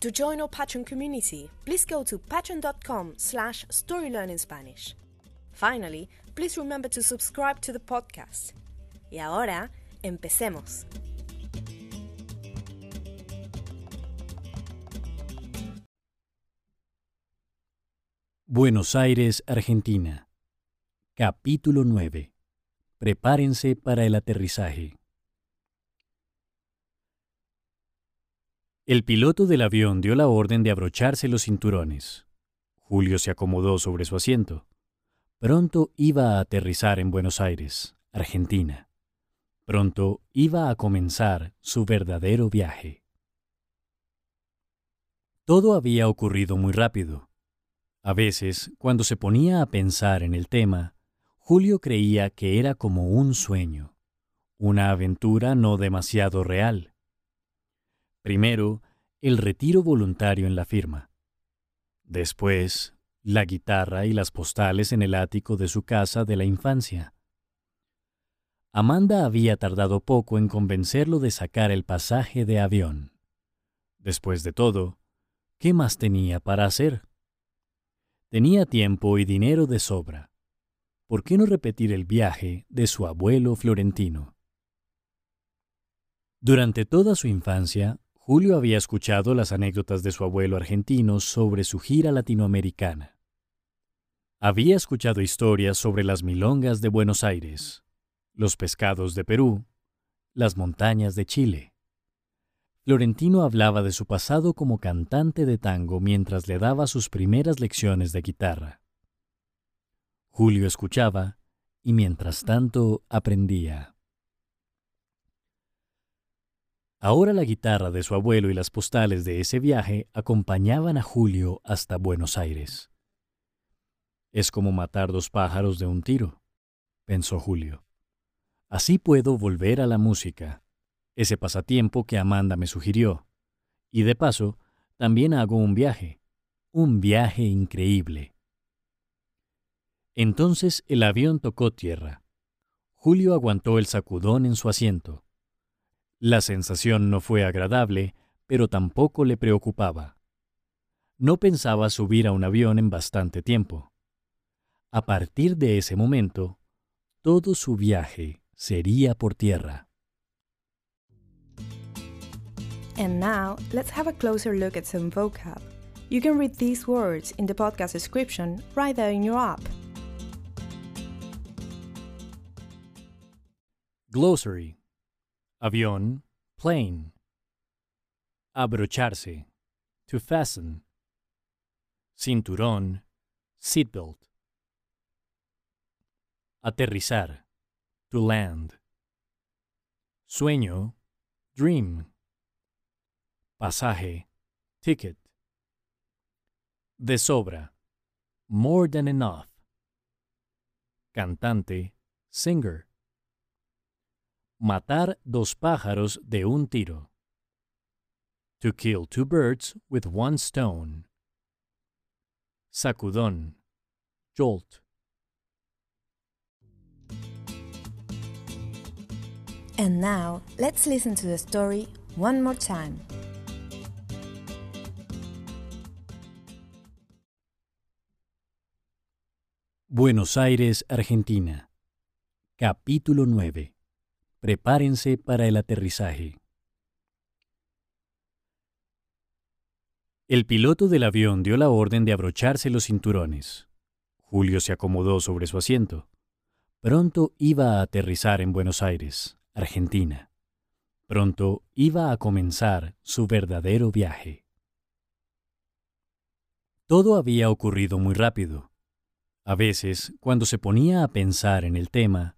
To join our Patreon community, please go to patreon.com slash storylearningspanish. Finally, please remember to subscribe to the podcast. Y ahora, empecemos. Buenos Aires, Argentina. Capítulo 9. Prepárense para el aterrizaje. El piloto del avión dio la orden de abrocharse los cinturones. Julio se acomodó sobre su asiento. Pronto iba a aterrizar en Buenos Aires, Argentina. Pronto iba a comenzar su verdadero viaje. Todo había ocurrido muy rápido. A veces, cuando se ponía a pensar en el tema, Julio creía que era como un sueño, una aventura no demasiado real. Primero, el retiro voluntario en la firma. Después, la guitarra y las postales en el ático de su casa de la infancia. Amanda había tardado poco en convencerlo de sacar el pasaje de avión. Después de todo, ¿qué más tenía para hacer? Tenía tiempo y dinero de sobra. ¿Por qué no repetir el viaje de su abuelo florentino? Durante toda su infancia, Julio había escuchado las anécdotas de su abuelo argentino sobre su gira latinoamericana. Había escuchado historias sobre las milongas de Buenos Aires, los pescados de Perú, las montañas de Chile. Florentino hablaba de su pasado como cantante de tango mientras le daba sus primeras lecciones de guitarra. Julio escuchaba y mientras tanto aprendía. Ahora la guitarra de su abuelo y las postales de ese viaje acompañaban a Julio hasta Buenos Aires. Es como matar dos pájaros de un tiro, pensó Julio. Así puedo volver a la música, ese pasatiempo que Amanda me sugirió. Y de paso, también hago un viaje, un viaje increíble. Entonces el avión tocó tierra. Julio aguantó el sacudón en su asiento. La sensación no fue agradable, pero tampoco le preocupaba. No pensaba subir a un avión en bastante tiempo. A partir de ese momento, todo su viaje sería por tierra. And now, let's have a closer look at some vocab. You can read these words in the podcast description right there in your app. Glossary Avión, plane. Abrocharse, to fasten. Cinturón, seatbelt. Aterrizar, to land. Sueño, dream. Pasaje, ticket. De sobra, more than enough. Cantante, singer. Matar dos pájaros de un tiro. To kill two birds with one stone. Sacudón. Jolt. And now, let's listen to the story one more time. Buenos Aires, Argentina. Capítulo 9. Prepárense para el aterrizaje. El piloto del avión dio la orden de abrocharse los cinturones. Julio se acomodó sobre su asiento. Pronto iba a aterrizar en Buenos Aires, Argentina. Pronto iba a comenzar su verdadero viaje. Todo había ocurrido muy rápido. A veces, cuando se ponía a pensar en el tema,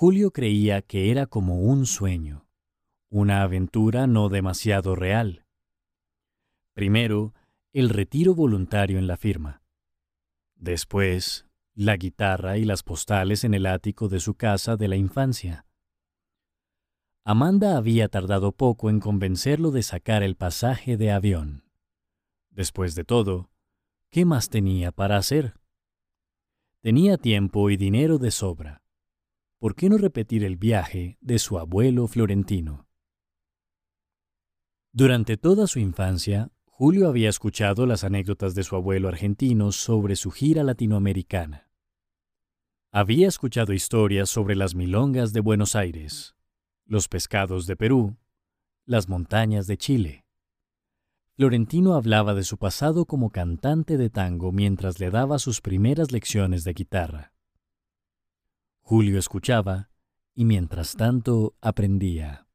Julio creía que era como un sueño, una aventura no demasiado real. Primero, el retiro voluntario en la firma. Después, la guitarra y las postales en el ático de su casa de la infancia. Amanda había tardado poco en convencerlo de sacar el pasaje de avión. Después de todo, ¿qué más tenía para hacer? Tenía tiempo y dinero de sobra. ¿Por qué no repetir el viaje de su abuelo florentino? Durante toda su infancia, Julio había escuchado las anécdotas de su abuelo argentino sobre su gira latinoamericana. Había escuchado historias sobre las milongas de Buenos Aires, los pescados de Perú, las montañas de Chile. Florentino hablaba de su pasado como cantante de tango mientras le daba sus primeras lecciones de guitarra. Julio escuchaba y mientras tanto aprendía.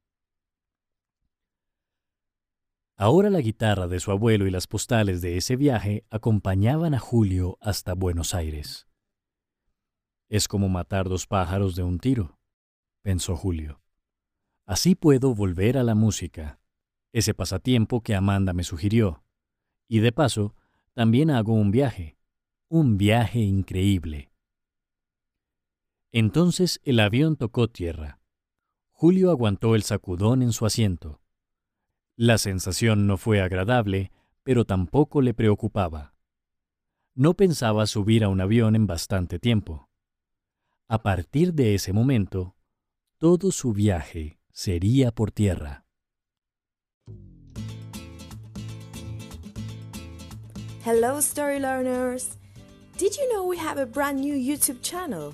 Ahora la guitarra de su abuelo y las postales de ese viaje acompañaban a Julio hasta Buenos Aires. Es como matar dos pájaros de un tiro, pensó Julio. Así puedo volver a la música, ese pasatiempo que Amanda me sugirió. Y de paso, también hago un viaje, un viaje increíble. Entonces el avión tocó tierra. Julio aguantó el sacudón en su asiento. La sensación no fue agradable, pero tampoco le preocupaba. No pensaba subir a un avión en bastante tiempo. A partir de ese momento, todo su viaje sería por tierra. Hello, story learners! Did you know we have a brand new YouTube channel?